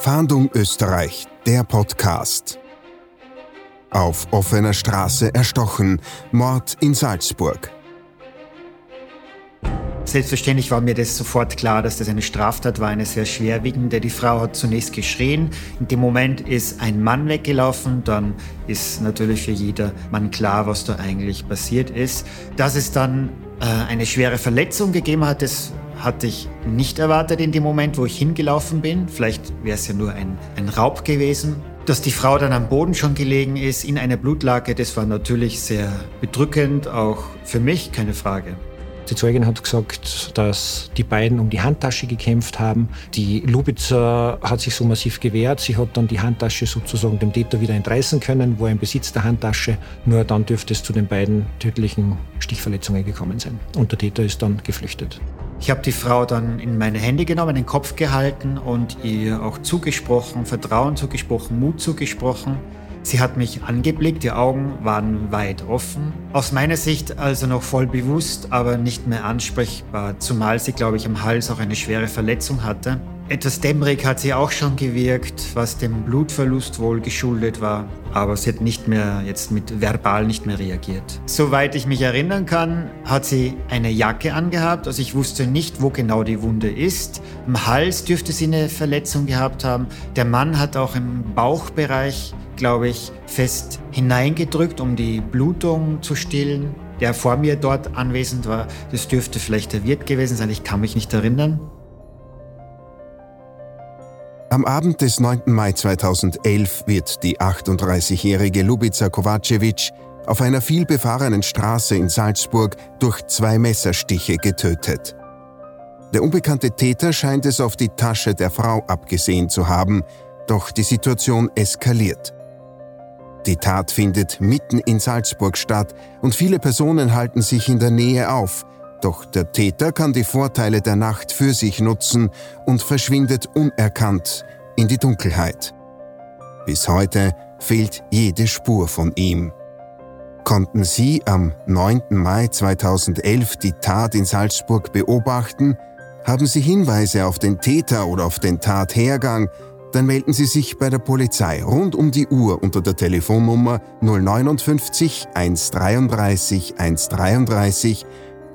Fahndung Österreich, der Podcast. Auf offener Straße erstochen, Mord in Salzburg. Selbstverständlich war mir das sofort klar, dass das eine Straftat war, eine sehr schwerwiegende. Die Frau hat zunächst geschrien. In dem Moment ist ein Mann weggelaufen. Dann ist natürlich für jeder Mann klar, was da eigentlich passiert ist. Dass es dann äh, eine schwere Verletzung gegeben hat, das hatte ich nicht erwartet in dem Moment, wo ich hingelaufen bin. Vielleicht wäre es ja nur ein, ein Raub gewesen. Dass die Frau dann am Boden schon gelegen ist, in einer Blutlake, das war natürlich sehr bedrückend, auch für mich, keine Frage. Die Zeugin hat gesagt, dass die beiden um die Handtasche gekämpft haben. Die Lubitzer hat sich so massiv gewehrt. Sie hat dann die Handtasche sozusagen dem Täter wieder entreißen können, war im Besitz der Handtasche. Nur dann dürfte es zu den beiden tödlichen Stichverletzungen gekommen sein. Und der Täter ist dann geflüchtet. Ich habe die Frau dann in meine Hände genommen, den Kopf gehalten und ihr auch zugesprochen, Vertrauen zugesprochen, Mut zugesprochen. Sie hat mich angeblickt, die Augen waren weit offen. Aus meiner Sicht also noch voll bewusst, aber nicht mehr ansprechbar, zumal sie, glaube ich, am Hals auch eine schwere Verletzung hatte. Etwas dämmerig hat sie auch schon gewirkt, was dem Blutverlust wohl geschuldet war, aber sie hat nicht mehr, jetzt mit verbal nicht mehr reagiert. Soweit ich mich erinnern kann, hat sie eine Jacke angehabt, also ich wusste nicht, wo genau die Wunde ist. Im Hals dürfte sie eine Verletzung gehabt haben. Der Mann hat auch im Bauchbereich, glaube ich, fest hineingedrückt, um die Blutung zu stillen. Der vor mir dort anwesend war, das dürfte vielleicht der Wirt gewesen sein, ich kann mich nicht erinnern. Am Abend des 9. Mai 2011 wird die 38-jährige Lubica Kovacevic auf einer vielbefahrenen Straße in Salzburg durch zwei Messerstiche getötet. Der unbekannte Täter scheint es auf die Tasche der Frau abgesehen zu haben, doch die Situation eskaliert. Die Tat findet mitten in Salzburg statt und viele Personen halten sich in der Nähe auf, doch der Täter kann die Vorteile der Nacht für sich nutzen und verschwindet unerkannt in die Dunkelheit. Bis heute fehlt jede Spur von ihm. Konnten Sie am 9. Mai 2011 die Tat in Salzburg beobachten? Haben Sie Hinweise auf den Täter oder auf den Tathergang? Dann melden Sie sich bei der Polizei rund um die Uhr unter der Telefonnummer 059 133 133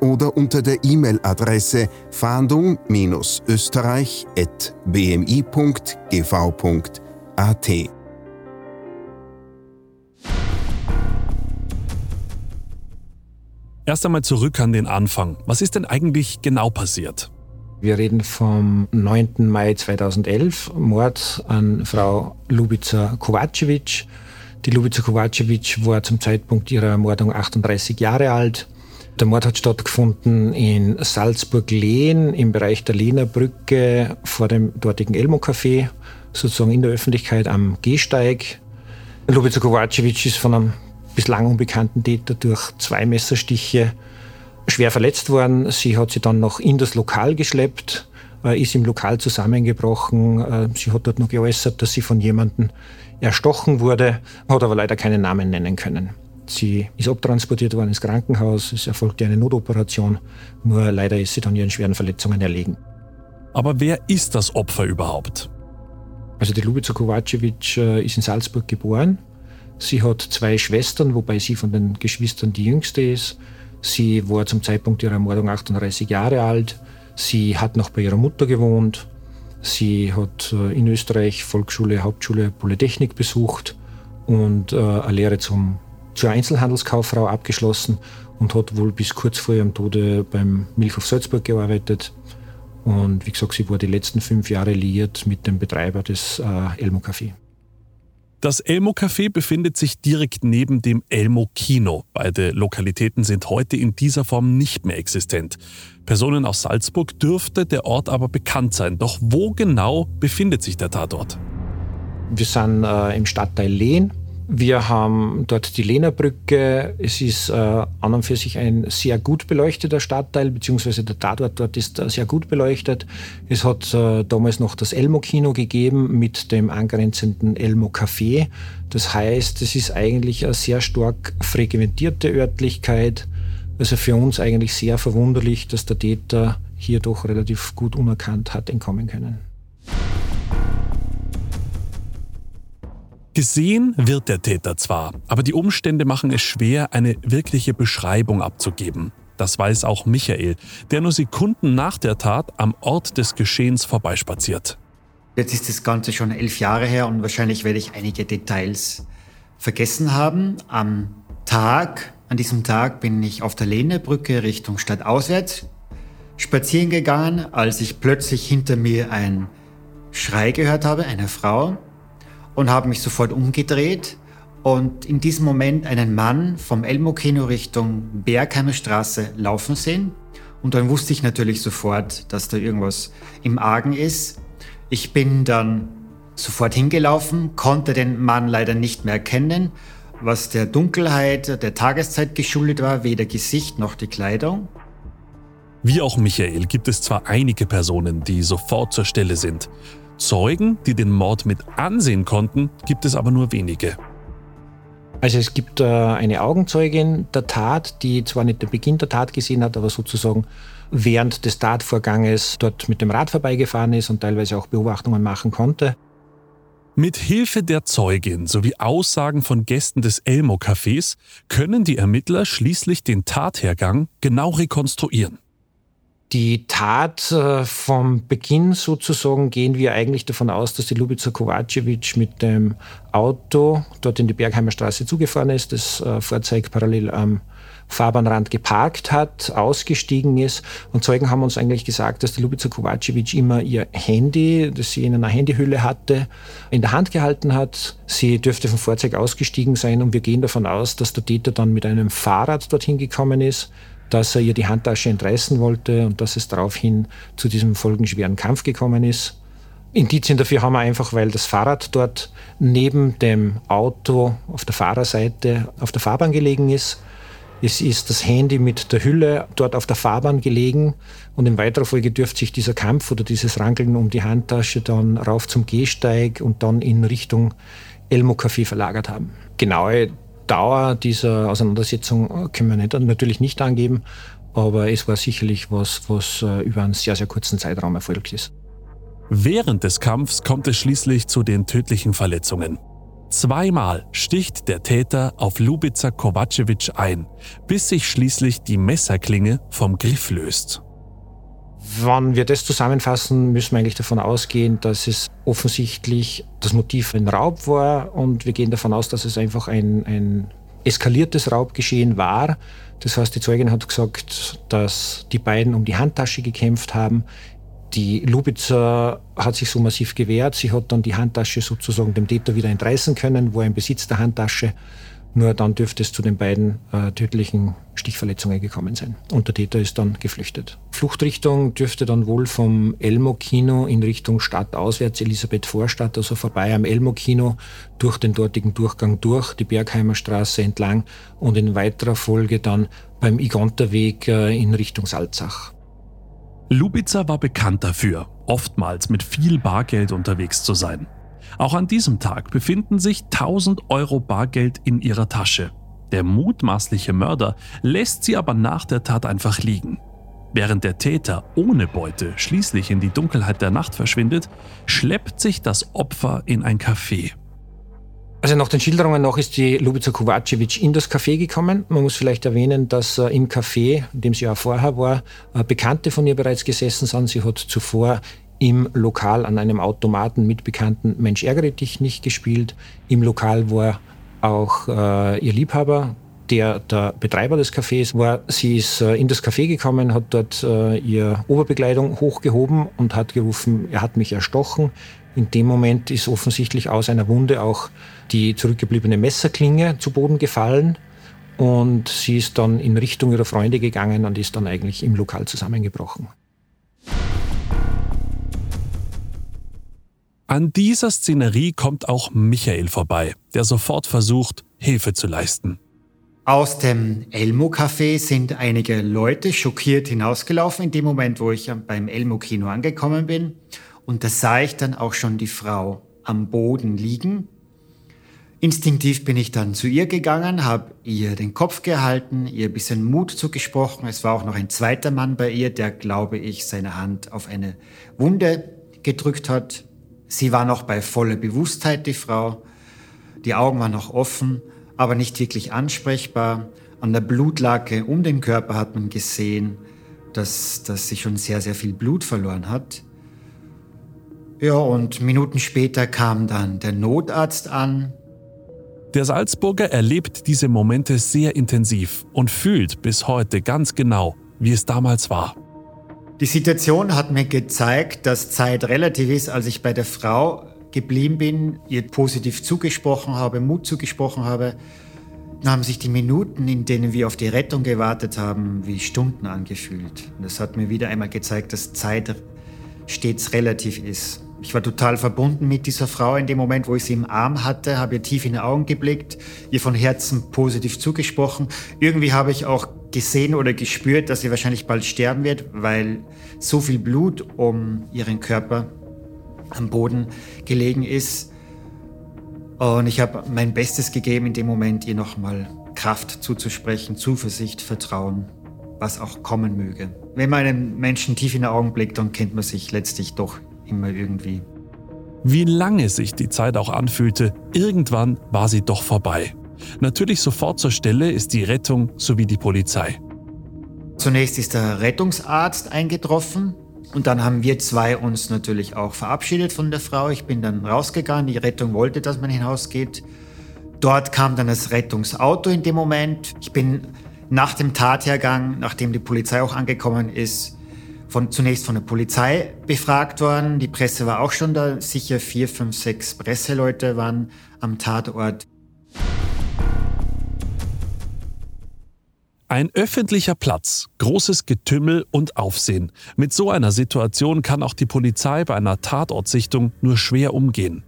oder unter der E-Mail-Adresse fahndung-österreich.bmi.gv.at. Erst einmal zurück an den Anfang. Was ist denn eigentlich genau passiert? Wir reden vom 9. Mai 2011, Mord an Frau Lubica Kovacevic. Die Lubica Kovacevic war zum Zeitpunkt ihrer Ermordung 38 Jahre alt. Der Mord hat stattgefunden in Salzburg-Lehn im Bereich der Lehner Brücke vor dem dortigen Elmo-Café, sozusagen in der Öffentlichkeit am Gehsteig. Lubica Kovacevic ist von einem bislang unbekannten Täter durch zwei Messerstiche schwer verletzt worden. Sie hat sie dann noch in das Lokal geschleppt, äh, ist im Lokal zusammengebrochen. Äh, sie hat dort noch geäußert, dass sie von jemandem erstochen wurde, hat aber leider keinen Namen nennen können. Sie ist abtransportiert worden ins Krankenhaus, es erfolgte eine Notoperation, nur leider ist sie dann ihren schweren Verletzungen erlegen. Aber wer ist das Opfer überhaupt? Also die Lubica Kovacevic äh, ist in Salzburg geboren. Sie hat zwei Schwestern, wobei sie von den Geschwistern die jüngste ist. Sie war zum Zeitpunkt ihrer Ermordung 38 Jahre alt. Sie hat noch bei ihrer Mutter gewohnt. Sie hat äh, in Österreich Volksschule, Hauptschule, Polytechnik besucht und äh, eine Lehre zum zur Einzelhandelskauffrau abgeschlossen und hat wohl bis kurz vor ihrem Tode beim Milchhof Salzburg gearbeitet. Und wie gesagt, sie war die letzten fünf Jahre liiert mit dem Betreiber des äh, Elmo Café. Das Elmo Café befindet sich direkt neben dem Elmo Kino. Beide Lokalitäten sind heute in dieser Form nicht mehr existent. Personen aus Salzburg dürfte der Ort aber bekannt sein. Doch wo genau befindet sich der Tatort? Wir sind äh, im Stadtteil Lehn wir haben dort die Lehnerbrücke. Es ist äh, an und für sich ein sehr gut beleuchteter Stadtteil, beziehungsweise der Tatort dort ist äh, sehr gut beleuchtet. Es hat äh, damals noch das Elmo-Kino gegeben mit dem angrenzenden Elmo-Café. Das heißt, es ist eigentlich eine sehr stark frequentierte Örtlichkeit. Also für uns eigentlich sehr verwunderlich, dass der Täter hier doch relativ gut unerkannt hat entkommen können. Gesehen wird der Täter zwar, aber die Umstände machen es schwer, eine wirkliche Beschreibung abzugeben. Das weiß auch Michael, der nur Sekunden nach der Tat am Ort des Geschehens vorbeispaziert. Jetzt ist das Ganze schon elf Jahre her und wahrscheinlich werde ich einige Details vergessen haben. Am Tag, an diesem Tag bin ich auf der Lehnebrücke Richtung Stadt auswärts spazieren gegangen, als ich plötzlich hinter mir ein Schrei gehört habe, einer Frau, und habe mich sofort umgedreht und in diesem Moment einen Mann vom Elmo-Kino Richtung Bergheimer Straße laufen sehen. Und dann wusste ich natürlich sofort, dass da irgendwas im Argen ist. Ich bin dann sofort hingelaufen, konnte den Mann leider nicht mehr erkennen, was der Dunkelheit der Tageszeit geschuldet war, weder Gesicht noch die Kleidung. Wie auch Michael gibt es zwar einige Personen, die sofort zur Stelle sind. Zeugen, die den Mord mit ansehen konnten, gibt es aber nur wenige. Also es gibt äh, eine Augenzeugin der Tat, die zwar nicht den Beginn der Tat gesehen hat, aber sozusagen während des Tatvorganges dort mit dem Rad vorbeigefahren ist und teilweise auch Beobachtungen machen konnte. Mit Hilfe der Zeugin sowie Aussagen von Gästen des Elmo-Cafés können die Ermittler schließlich den Tathergang genau rekonstruieren. Die Tat äh, vom Beginn sozusagen gehen wir eigentlich davon aus, dass die Lubica Kovacevic mit dem Auto dort in die Bergheimer Straße zugefahren ist, das äh, Fahrzeug parallel am Fahrbahnrand geparkt hat, ausgestiegen ist. Und Zeugen haben uns eigentlich gesagt, dass die Lubica Kovacevic immer ihr Handy, das sie in einer Handyhülle hatte, in der Hand gehalten hat. Sie dürfte vom Fahrzeug ausgestiegen sein und wir gehen davon aus, dass der Täter dann mit einem Fahrrad dorthin gekommen ist dass er ihr die Handtasche entreißen wollte und dass es daraufhin zu diesem folgenschweren Kampf gekommen ist. Indizien dafür haben wir einfach, weil das Fahrrad dort neben dem Auto auf der Fahrerseite auf der Fahrbahn gelegen ist. Es ist das Handy mit der Hülle dort auf der Fahrbahn gelegen und in weiterer Folge dürfte sich dieser Kampf oder dieses Rangeln um die Handtasche dann rauf zum Gehsteig und dann in Richtung Elmo Café verlagert haben. Genaue Dauer dieser Auseinandersetzung können wir nicht, natürlich nicht angeben, aber es war sicherlich was, was äh, über einen sehr, sehr kurzen Zeitraum erfolgt ist. Während des Kampfs kommt es schließlich zu den tödlichen Verletzungen. Zweimal sticht der Täter auf Lubica Kovacevic ein, bis sich schließlich die Messerklinge vom Griff löst. Wenn wir das zusammenfassen, müssen wir eigentlich davon ausgehen, dass es offensichtlich das Motiv ein Raub war und wir gehen davon aus, dass es einfach ein, ein eskaliertes Raubgeschehen war. Das heißt, die Zeugin hat gesagt, dass die beiden um die Handtasche gekämpft haben. Die Lubitzer hat sich so massiv gewehrt. Sie hat dann die Handtasche sozusagen dem Täter wieder entreißen können, wo er im Besitz der Handtasche nur dann dürfte es zu den beiden äh, tödlichen Stichverletzungen gekommen sein. Und der Täter ist dann geflüchtet. Fluchtrichtung dürfte dann wohl vom Elmo-Kino in Richtung Stadt auswärts, Elisabeth Vorstadt, also vorbei am Elmo-Kino, durch den dortigen Durchgang durch, die Bergheimer Straße entlang und in weiterer Folge dann beim Igonterweg äh, in Richtung Salzach. Lubica war bekannt dafür, oftmals mit viel Bargeld unterwegs zu sein. Auch an diesem Tag befinden sich 1000 Euro Bargeld in ihrer Tasche. Der mutmaßliche Mörder lässt sie aber nach der Tat einfach liegen. Während der Täter ohne Beute schließlich in die Dunkelheit der Nacht verschwindet, schleppt sich das Opfer in ein Café. Also nach den Schilderungen noch ist die Lubica Kovacevic in das Café gekommen. Man muss vielleicht erwähnen, dass äh, im Café, in dem sie auch vorher war, äh, Bekannte von ihr bereits gesessen sind. Sie hat zuvor im Lokal an einem Automaten mit bekannten Mensch ärgere dich nicht gespielt. Im Lokal war auch äh, ihr Liebhaber, der der Betreiber des Cafés war. Sie ist äh, in das Café gekommen, hat dort äh, ihr Oberbekleidung hochgehoben und hat gerufen, er hat mich erstochen. In dem Moment ist offensichtlich aus einer Wunde auch die zurückgebliebene Messerklinge zu Boden gefallen. Und sie ist dann in Richtung ihrer Freunde gegangen und ist dann eigentlich im Lokal zusammengebrochen. An dieser Szenerie kommt auch Michael vorbei, der sofort versucht, Hilfe zu leisten. Aus dem Elmo-Café sind einige Leute schockiert hinausgelaufen in dem Moment, wo ich beim Elmo-Kino angekommen bin. Und da sah ich dann auch schon die Frau am Boden liegen. Instinktiv bin ich dann zu ihr gegangen, habe ihr den Kopf gehalten, ihr ein bisschen Mut zugesprochen. Es war auch noch ein zweiter Mann bei ihr, der, glaube ich, seine Hand auf eine Wunde gedrückt hat. Sie war noch bei voller Bewusstheit, die Frau. Die Augen waren noch offen, aber nicht wirklich ansprechbar. An der Blutlake um den Körper hat man gesehen, dass, dass sie schon sehr, sehr viel Blut verloren hat. Ja, und Minuten später kam dann der Notarzt an. Der Salzburger erlebt diese Momente sehr intensiv und fühlt bis heute ganz genau, wie es damals war. Die Situation hat mir gezeigt, dass Zeit relativ ist, als ich bei der Frau geblieben bin, ihr positiv zugesprochen habe, Mut zugesprochen habe. Haben sich die Minuten, in denen wir auf die Rettung gewartet haben, wie Stunden angefühlt. Und das hat mir wieder einmal gezeigt, dass Zeit stets relativ ist. Ich war total verbunden mit dieser Frau in dem Moment, wo ich sie im Arm hatte, habe ihr tief in die Augen geblickt, ihr von Herzen positiv zugesprochen. Irgendwie habe ich auch gesehen oder gespürt, dass sie wahrscheinlich bald sterben wird, weil so viel Blut um ihren Körper am Boden gelegen ist. Und ich habe mein Bestes gegeben, in dem Moment ihr nochmal Kraft zuzusprechen, Zuversicht, Vertrauen, was auch kommen möge. Wenn man einem Menschen tief in die Augen blickt, dann kennt man sich letztlich doch immer irgendwie. Wie lange sich die Zeit auch anfühlte, irgendwann war sie doch vorbei. Natürlich sofort zur Stelle ist die Rettung sowie die Polizei. Zunächst ist der Rettungsarzt eingetroffen und dann haben wir zwei uns natürlich auch verabschiedet von der Frau. Ich bin dann rausgegangen, die Rettung wollte, dass man hinausgeht. Dort kam dann das Rettungsauto in dem Moment. Ich bin nach dem Tathergang, nachdem die Polizei auch angekommen ist, von, zunächst von der Polizei befragt worden. Die Presse war auch schon da. Sicher vier, fünf, sechs Presseleute waren am Tatort. Ein öffentlicher Platz, großes Getümmel und Aufsehen. Mit so einer Situation kann auch die Polizei bei einer Tatortsichtung nur schwer umgehen.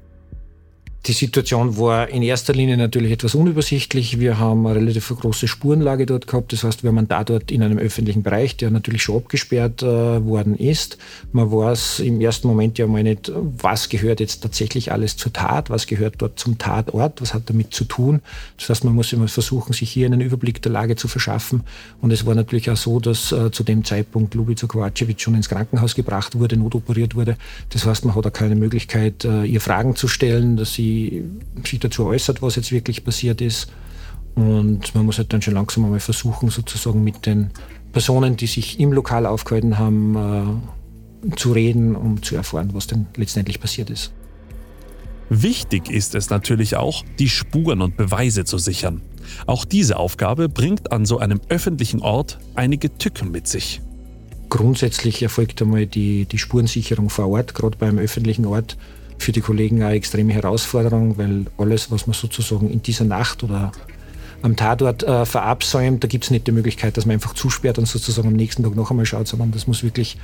Die Situation war in erster Linie natürlich etwas unübersichtlich. Wir haben eine relativ große Spurenlage dort gehabt. Das heißt, wir haben da dort in einem öffentlichen Bereich, der natürlich schon abgesperrt äh, worden ist. Man weiß im ersten Moment ja mal nicht, was gehört jetzt tatsächlich alles zur Tat, was gehört dort zum Tatort, was hat damit zu tun. Das heißt, man muss immer versuchen, sich hier einen Überblick der Lage zu verschaffen. Und es war natürlich auch so, dass äh, zu dem Zeitpunkt Lubica Kovacevic schon ins Krankenhaus gebracht wurde, notoperiert wurde. Das heißt, man hat auch keine Möglichkeit, äh, ihr Fragen zu stellen, dass sie sich dazu äußert, was jetzt wirklich passiert ist. Und man muss halt dann schon langsam einmal versuchen, sozusagen mit den Personen, die sich im Lokal aufgehalten haben, äh, zu reden, um zu erfahren, was denn letztendlich passiert ist. Wichtig ist es natürlich auch, die Spuren und Beweise zu sichern. Auch diese Aufgabe bringt an so einem öffentlichen Ort einige Tücken mit sich. Grundsätzlich erfolgt einmal die, die Spurensicherung vor Ort, gerade beim öffentlichen Ort für die Kollegen eine extreme Herausforderung, weil alles, was man sozusagen in dieser Nacht oder am Tatort äh, verabsäumt, da gibt es nicht die Möglichkeit, dass man einfach zusperrt und sozusagen am nächsten Tag noch einmal schaut, sondern das muss wirklich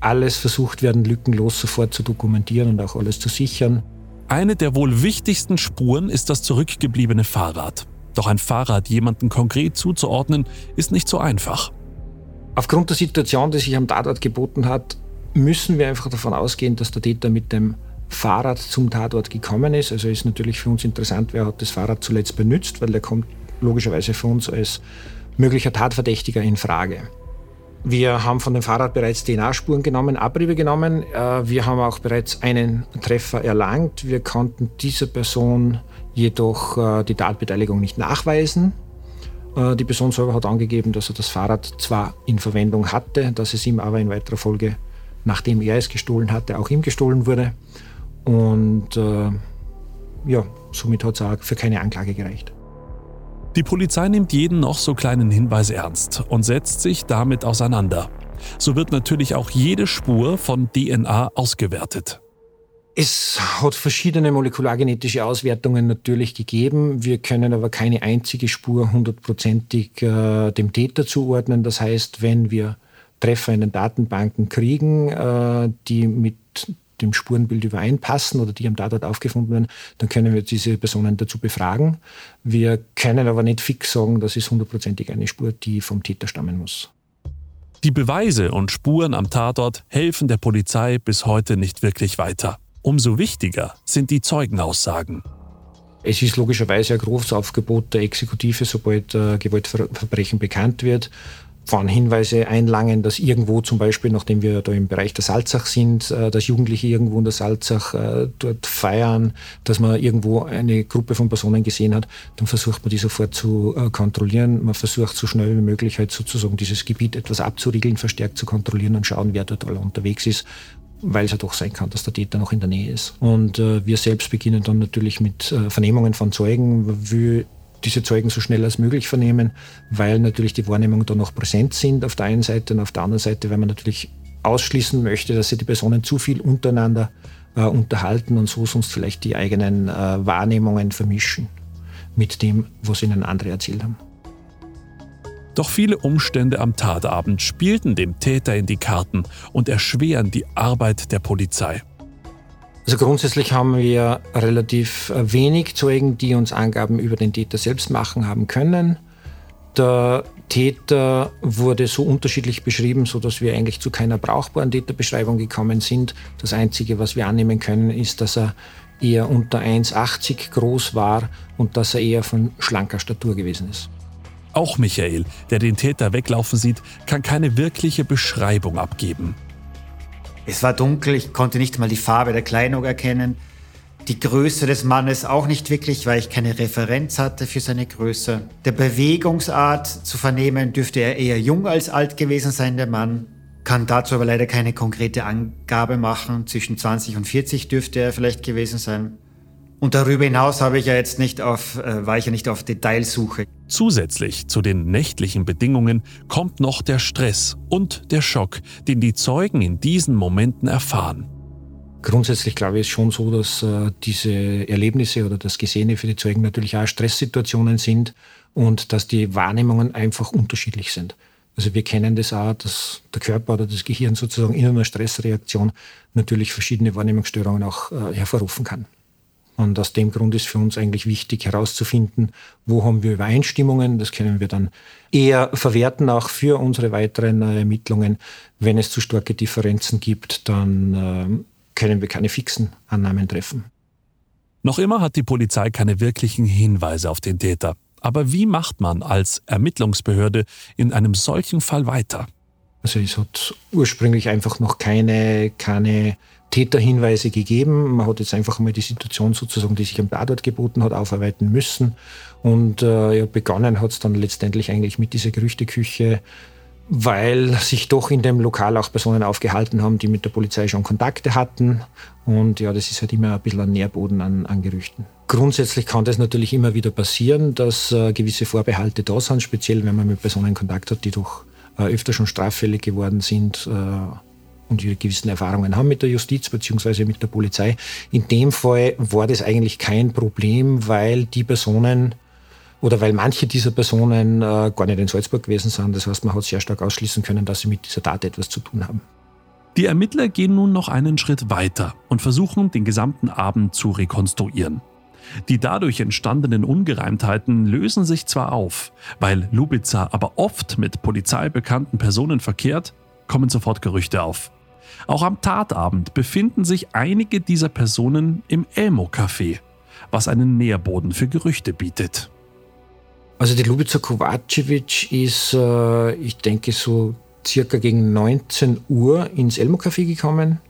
alles versucht werden, lückenlos sofort zu dokumentieren und auch alles zu sichern. Eine der wohl wichtigsten Spuren ist das zurückgebliebene Fahrrad. Doch ein Fahrrad jemanden konkret zuzuordnen, ist nicht so einfach. Aufgrund der Situation, die sich am Tatort geboten hat, müssen wir einfach davon ausgehen, dass der Täter mit dem Fahrrad zum Tatort gekommen ist. Also ist natürlich für uns interessant, wer hat das Fahrrad zuletzt benutzt, weil der kommt logischerweise für uns als möglicher Tatverdächtiger in Frage. Wir haben von dem Fahrrad bereits DNA-Spuren genommen, Abriebe genommen. Äh, wir haben auch bereits einen Treffer erlangt. Wir konnten dieser Person jedoch äh, die Tatbeteiligung nicht nachweisen. Äh, die Person selber hat angegeben, dass er das Fahrrad zwar in Verwendung hatte, dass es ihm aber in weiterer Folge, nachdem er es gestohlen hatte, auch ihm gestohlen wurde. Und äh, ja, somit hat es auch für keine Anklage gereicht. Die Polizei nimmt jeden noch so kleinen Hinweis ernst und setzt sich damit auseinander. So wird natürlich auch jede Spur von DNA ausgewertet. Es hat verschiedene molekulargenetische Auswertungen natürlich gegeben. Wir können aber keine einzige Spur hundertprozentig äh, dem Täter zuordnen. Das heißt, wenn wir Treffer in den Datenbanken kriegen, äh, die mit dem Spurenbild übereinpassen oder die am Tatort aufgefunden werden, dann können wir diese Personen dazu befragen. Wir können aber nicht fix sagen, das ist hundertprozentig eine Spur, die vom Täter stammen muss. Die Beweise und Spuren am Tatort helfen der Polizei bis heute nicht wirklich weiter. Umso wichtiger sind die Zeugenaussagen. Es ist logischerweise ein großes Aufgebot der Exekutive, sobald äh, Gewaltverbrechen bekannt wird, Hinweise einlangen, dass irgendwo zum Beispiel, nachdem wir da im Bereich der Salzach sind, äh, dass Jugendliche irgendwo in der Salzach äh, dort feiern, dass man irgendwo eine Gruppe von Personen gesehen hat, dann versucht man die sofort zu äh, kontrollieren. Man versucht so schnell wie möglich halt sozusagen dieses Gebiet etwas abzuriegeln, verstärkt zu kontrollieren und schauen, wer dort alle unterwegs ist weil es ja doch sein kann, dass der Täter noch in der Nähe ist. Und äh, wir selbst beginnen dann natürlich mit äh, Vernehmungen von Zeugen, wie diese Zeugen so schnell als möglich vernehmen, weil natürlich die Wahrnehmungen da noch präsent sind auf der einen Seite und auf der anderen Seite, weil man natürlich ausschließen möchte, dass sich die Personen zu viel untereinander äh, unterhalten und so sonst vielleicht die eigenen äh, Wahrnehmungen vermischen mit dem, was ihnen andere erzählt haben. Doch viele Umstände am Tatabend spielten dem Täter in die Karten und erschweren die Arbeit der Polizei. Also grundsätzlich haben wir relativ äh, wenig Zeugen, die uns Angaben über den Täter selbst machen haben können. Der Täter wurde so unterschiedlich beschrieben, sodass wir eigentlich zu keiner brauchbaren Täterbeschreibung gekommen sind. Das Einzige, was wir annehmen können, ist, dass er eher unter 1,80 groß war und dass er eher von schlanker Statur gewesen ist. Auch Michael, der den Täter weglaufen sieht, kann keine wirkliche Beschreibung abgeben. Es war dunkel, ich konnte nicht mal die Farbe der Kleidung erkennen. Die Größe des Mannes auch nicht wirklich, weil ich keine Referenz hatte für seine Größe. Der Bewegungsart zu vernehmen, dürfte er eher jung als alt gewesen sein, der Mann. Kann dazu aber leider keine konkrete Angabe machen. Zwischen 20 und 40 dürfte er vielleicht gewesen sein. Und darüber hinaus habe ich ja jetzt nicht auf, äh, war ich ja nicht auf Detailsuche. Zusätzlich zu den nächtlichen Bedingungen kommt noch der Stress und der Schock, den die Zeugen in diesen Momenten erfahren. Grundsätzlich glaube ich es schon so, dass äh, diese Erlebnisse oder das Gesehene für die Zeugen natürlich auch Stresssituationen sind und dass die Wahrnehmungen einfach unterschiedlich sind. Also wir kennen das auch, dass der Körper oder das Gehirn sozusagen in einer Stressreaktion natürlich verschiedene Wahrnehmungsstörungen auch äh, hervorrufen kann. Und aus dem Grund ist für uns eigentlich wichtig herauszufinden, wo haben wir Übereinstimmungen. Das können wir dann eher verwerten, auch für unsere weiteren äh, Ermittlungen. Wenn es zu starke Differenzen gibt, dann äh, können wir keine fixen Annahmen treffen. Noch immer hat die Polizei keine wirklichen Hinweise auf den Täter. Aber wie macht man als Ermittlungsbehörde in einem solchen Fall weiter? Also es hat ursprünglich einfach noch keine, keine Täterhinweise gegeben. Man hat jetzt einfach mal die Situation sozusagen, die sich am Tatort geboten hat, aufarbeiten müssen. Und äh, ja, begonnen hat es dann letztendlich eigentlich mit dieser Gerüchteküche, weil sich doch in dem Lokal auch Personen aufgehalten haben, die mit der Polizei schon Kontakte hatten. Und ja, das ist halt immer ein bisschen ein Nährboden an, an Gerüchten. Grundsätzlich kann das natürlich immer wieder passieren, dass äh, gewisse Vorbehalte da sind, speziell wenn man mit Personen Kontakt hat, die doch äh, öfter schon straffällig geworden sind. Äh, und die gewissen Erfahrungen haben mit der Justiz bzw. mit der Polizei. In dem Fall war das eigentlich kein Problem, weil die Personen oder weil manche dieser Personen äh, gar nicht in Salzburg gewesen sind. Das heißt, man hat sehr stark ausschließen können, dass sie mit dieser Tat etwas zu tun haben. Die Ermittler gehen nun noch einen Schritt weiter und versuchen, den gesamten Abend zu rekonstruieren. Die dadurch entstandenen Ungereimtheiten lösen sich zwar auf, weil Lubitzer aber oft mit polizeibekannten Personen verkehrt, kommen sofort Gerüchte auf. Auch am Tatabend befinden sich einige dieser Personen im Elmo-Café, was einen Nährboden für Gerüchte bietet. Also die Lubica Kovacevic ist, äh, ich denke, so circa gegen 19 Uhr ins Elmo-Café gekommen.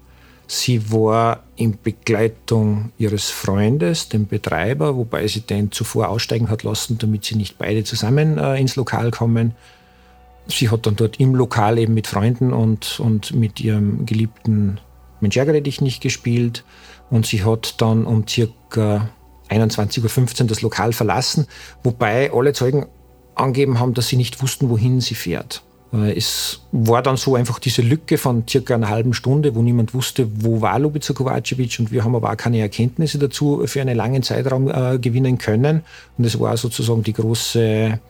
Sie war in Begleitung ihres Freundes, dem Betreiber, wobei sie den zuvor aussteigen hat lassen, damit sie nicht beide zusammen äh, ins Lokal kommen. Sie hat dann dort im Lokal eben mit Freunden und, und mit ihrem geliebten Mensch ärgere dich nicht gespielt. Und sie hat dann um circa 21.15 Uhr das Lokal verlassen, wobei alle Zeugen angeben haben, dass sie nicht wussten, wohin sie fährt. Äh, es war dann so einfach diese Lücke von circa einer halben Stunde, wo niemand wusste, wo war Lubica Kovacevic und wir haben aber auch keine Erkenntnisse dazu für einen langen Zeitraum äh, gewinnen können. Und es war sozusagen die große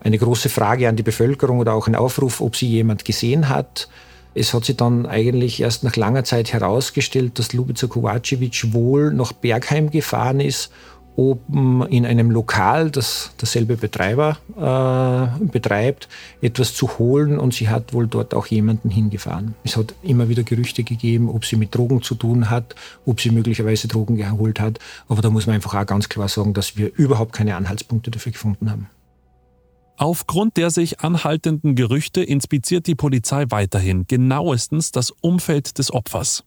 eine große Frage an die Bevölkerung oder auch ein Aufruf, ob sie jemand gesehen hat. Es hat sich dann eigentlich erst nach langer Zeit herausgestellt, dass Lubica Kovacevic wohl nach Bergheim gefahren ist, um in einem Lokal, das derselbe Betreiber äh, betreibt, etwas zu holen und sie hat wohl dort auch jemanden hingefahren. Es hat immer wieder Gerüchte gegeben, ob sie mit Drogen zu tun hat, ob sie möglicherweise Drogen geholt hat, aber da muss man einfach auch ganz klar sagen, dass wir überhaupt keine Anhaltspunkte dafür gefunden haben. Aufgrund der sich anhaltenden Gerüchte inspiziert die Polizei weiterhin genauestens das Umfeld des Opfers.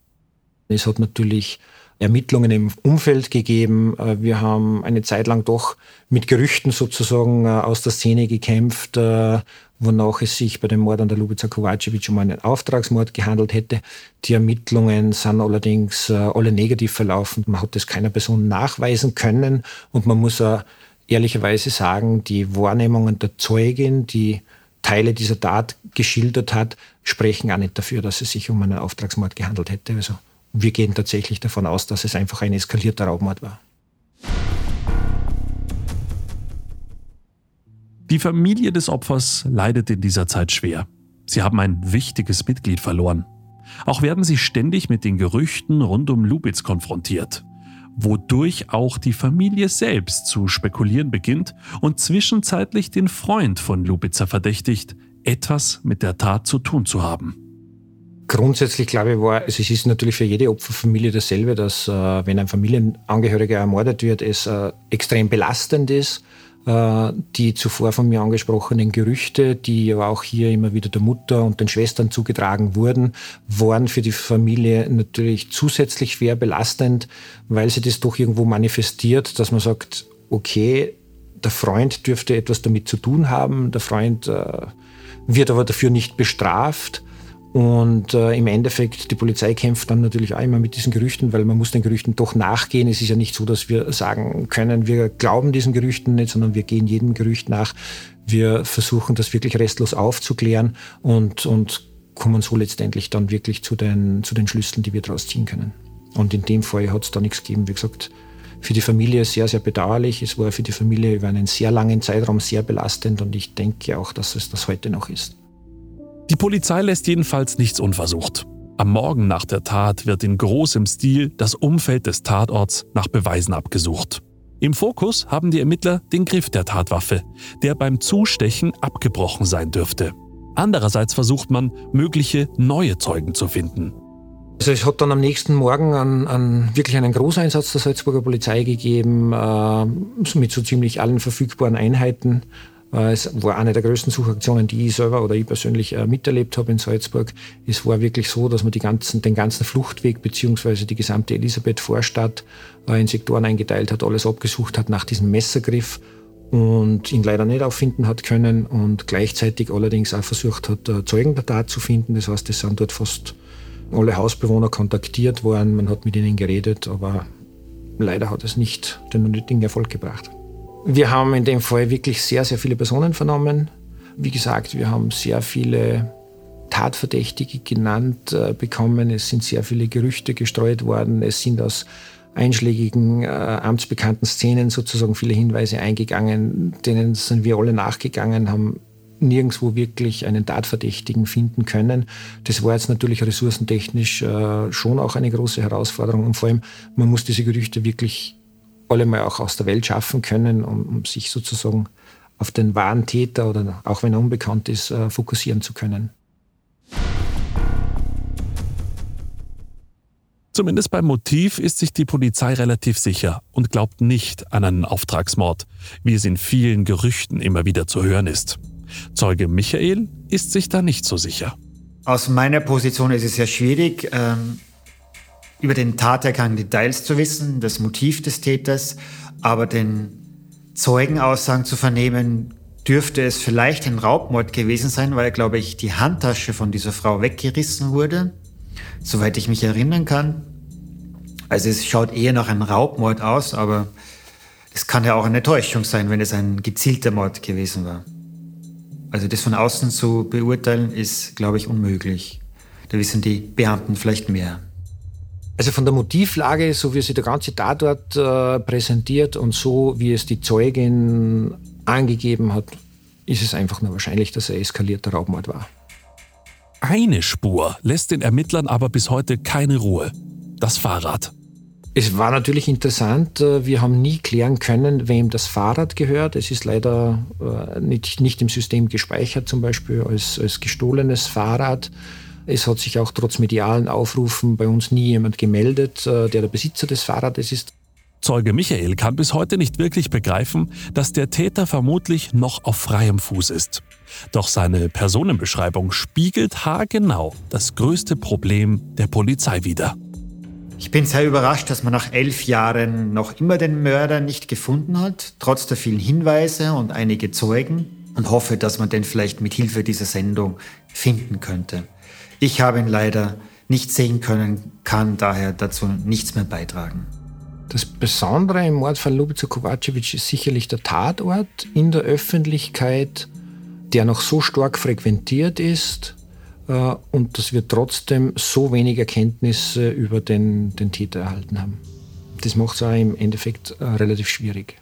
Es hat natürlich Ermittlungen im Umfeld gegeben. Äh, wir haben eine Zeit lang doch mit Gerüchten sozusagen äh, aus der Szene gekämpft, äh, wonach es sich bei dem Mord an der Lubica Kovacevic um einen Auftragsmord gehandelt hätte. Die Ermittlungen sind allerdings alle negativ verlaufen. Man hat das keiner Person nachweisen können und man muss ehrlicherweise sagen, die Wahrnehmungen der Zeugin, die Teile dieser Tat geschildert hat, sprechen auch nicht dafür, dass es sich um einen Auftragsmord gehandelt hätte. Also wir gehen tatsächlich davon aus, dass es einfach ein eskalierter Raubmord war. Die Familie des Opfers leidet in dieser Zeit schwer. Sie haben ein wichtiges Mitglied verloren. Auch werden sie ständig mit den Gerüchten rund um Lubitz konfrontiert, wodurch auch die Familie selbst zu spekulieren beginnt und zwischenzeitlich den Freund von Lubitzer verdächtigt, etwas mit der Tat zu tun zu haben. Grundsätzlich glaube ich, war, also es ist natürlich für jede Opferfamilie dasselbe, dass äh, wenn ein Familienangehöriger ermordet wird, es äh, extrem belastend ist. Äh, die zuvor von mir angesprochenen Gerüchte, die aber auch hier immer wieder der Mutter und den Schwestern zugetragen wurden, waren für die Familie natürlich zusätzlich schwer belastend, weil sie das doch irgendwo manifestiert, dass man sagt, okay, der Freund dürfte etwas damit zu tun haben, der Freund äh, wird aber dafür nicht bestraft. Und äh, im Endeffekt, die Polizei kämpft dann natürlich auch immer mit diesen Gerüchten, weil man muss den Gerüchten doch nachgehen. Es ist ja nicht so, dass wir sagen können, wir glauben diesen Gerüchten nicht, sondern wir gehen jedem Gerücht nach. Wir versuchen das wirklich restlos aufzuklären und, und kommen so letztendlich dann wirklich zu den, zu den Schlüsseln, die wir daraus ziehen können. Und in dem Fall hat es da nichts gegeben. Wie gesagt, für die Familie sehr, sehr bedauerlich. Es war für die Familie über einen sehr langen Zeitraum sehr belastend und ich denke auch, dass es das heute noch ist. Die Polizei lässt jedenfalls nichts unversucht. Am Morgen nach der Tat wird in großem Stil das Umfeld des Tatorts nach Beweisen abgesucht. Im Fokus haben die Ermittler den Griff der Tatwaffe, der beim Zustechen abgebrochen sein dürfte. Andererseits versucht man, mögliche neue Zeugen zu finden. Also es hat dann am nächsten Morgen an, an wirklich einen Großeinsatz der Salzburger Polizei gegeben, äh, mit so ziemlich allen verfügbaren Einheiten. Äh, es war eine der größten Suchaktionen, die ich selber oder ich persönlich äh, miterlebt habe in Salzburg. Es war wirklich so, dass man ganzen, den ganzen Fluchtweg bzw. die gesamte Elisabeth-Vorstadt äh, in Sektoren eingeteilt hat, alles abgesucht hat nach diesem Messergriff und ihn leider nicht auffinden hat können und gleichzeitig allerdings auch versucht hat, Zeugen der Tat zu finden. Das heißt, es sind dort fast alle Hausbewohner kontaktiert worden, man hat mit ihnen geredet, aber leider hat es nicht den nötigen Erfolg gebracht. Wir haben in dem Fall wirklich sehr, sehr viele Personen vernommen. Wie gesagt, wir haben sehr viele Tatverdächtige genannt äh, bekommen. Es sind sehr viele Gerüchte gestreut worden. Es sind aus einschlägigen, äh, amtsbekannten Szenen sozusagen viele Hinweise eingegangen, denen sind wir alle nachgegangen, haben nirgendwo wirklich einen Tatverdächtigen finden können. Das war jetzt natürlich ressourcentechnisch äh, schon auch eine große Herausforderung und vor allem, man muss diese Gerüchte wirklich alle mal auch aus der Welt schaffen können, um, um sich sozusagen auf den wahren Täter oder auch wenn er unbekannt ist, äh, fokussieren zu können. Zumindest beim Motiv ist sich die Polizei relativ sicher und glaubt nicht an einen Auftragsmord, wie es in vielen Gerüchten immer wieder zu hören ist. Zeuge Michael ist sich da nicht so sicher. Aus meiner Position ist es sehr schwierig, ähm, über den Tatergang Details zu wissen, das Motiv des Täters, aber den Zeugenaussagen zu vernehmen, dürfte es vielleicht ein Raubmord gewesen sein, weil, glaube ich, die Handtasche von dieser Frau weggerissen wurde, soweit ich mich erinnern kann. Also es schaut eher nach einem Raubmord aus, aber es kann ja auch eine Täuschung sein, wenn es ein gezielter Mord gewesen war. Also das von außen zu beurteilen, ist, glaube ich, unmöglich. Da wissen die Beamten vielleicht mehr. Also von der Motivlage, so wie sie der ganze Tatort äh, präsentiert und so wie es die Zeugin angegeben hat, ist es einfach nur wahrscheinlich, dass er eskalierter Raubmord war. Eine Spur lässt den Ermittlern aber bis heute keine Ruhe. Das Fahrrad. Es war natürlich interessant. Äh, wir haben nie klären können, wem das Fahrrad gehört. Es ist leider äh, nicht, nicht im System gespeichert, zum Beispiel als, als gestohlenes Fahrrad. Es hat sich auch trotz medialen Aufrufen bei uns nie jemand gemeldet, äh, der der Besitzer des Fahrrades ist. Zeuge Michael kann bis heute nicht wirklich begreifen, dass der Täter vermutlich noch auf freiem Fuß ist. Doch seine Personenbeschreibung spiegelt haargenau das größte Problem der Polizei wider. Ich bin sehr überrascht, dass man nach elf Jahren noch immer den Mörder nicht gefunden hat, trotz der vielen Hinweise und einige Zeugen, und hoffe, dass man den vielleicht mit Hilfe dieser Sendung finden könnte. Ich habe ihn leider nicht sehen können, kann daher dazu nichts mehr beitragen. Das Besondere im Mordfall Lubica Kovacevic ist sicherlich der Tatort in der Öffentlichkeit, der noch so stark frequentiert ist äh, und dass wir trotzdem so wenig Erkenntnisse über den, den Täter erhalten haben. Das macht es auch im Endeffekt äh, relativ schwierig.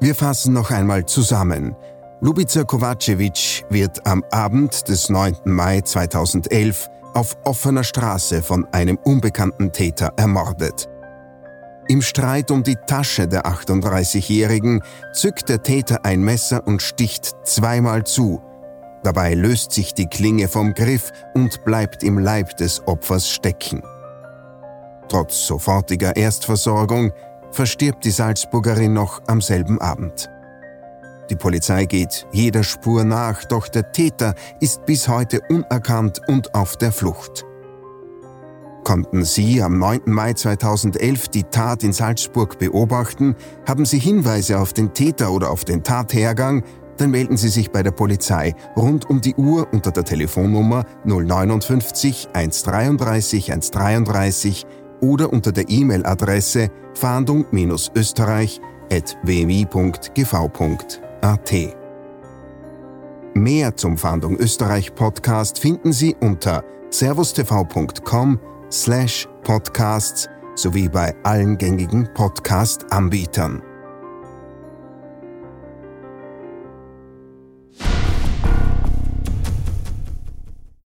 Wir fassen noch einmal zusammen. Lubica Kovacevic wird am Abend des 9. Mai 2011 auf offener Straße von einem unbekannten Täter ermordet. Im Streit um die Tasche der 38-Jährigen zückt der Täter ein Messer und sticht zweimal zu. Dabei löst sich die Klinge vom Griff und bleibt im Leib des Opfers stecken. Trotz sofortiger Erstversorgung verstirbt die Salzburgerin noch am selben Abend. Die Polizei geht jeder Spur nach, doch der Täter ist bis heute unerkannt und auf der Flucht. Konnten Sie am 9. Mai 2011 die Tat in Salzburg beobachten, haben Sie Hinweise auf den Täter oder auf den Tathergang, dann melden Sie sich bei der Polizei rund um die Uhr unter der Telefonnummer 059 133 133 oder unter der E-Mail-Adresse fahndung-österreich.wmi.gv.at. Mehr zum Fahndung Österreich Podcast finden Sie unter servustv.com slash podcasts sowie bei allen gängigen Podcast-Anbietern.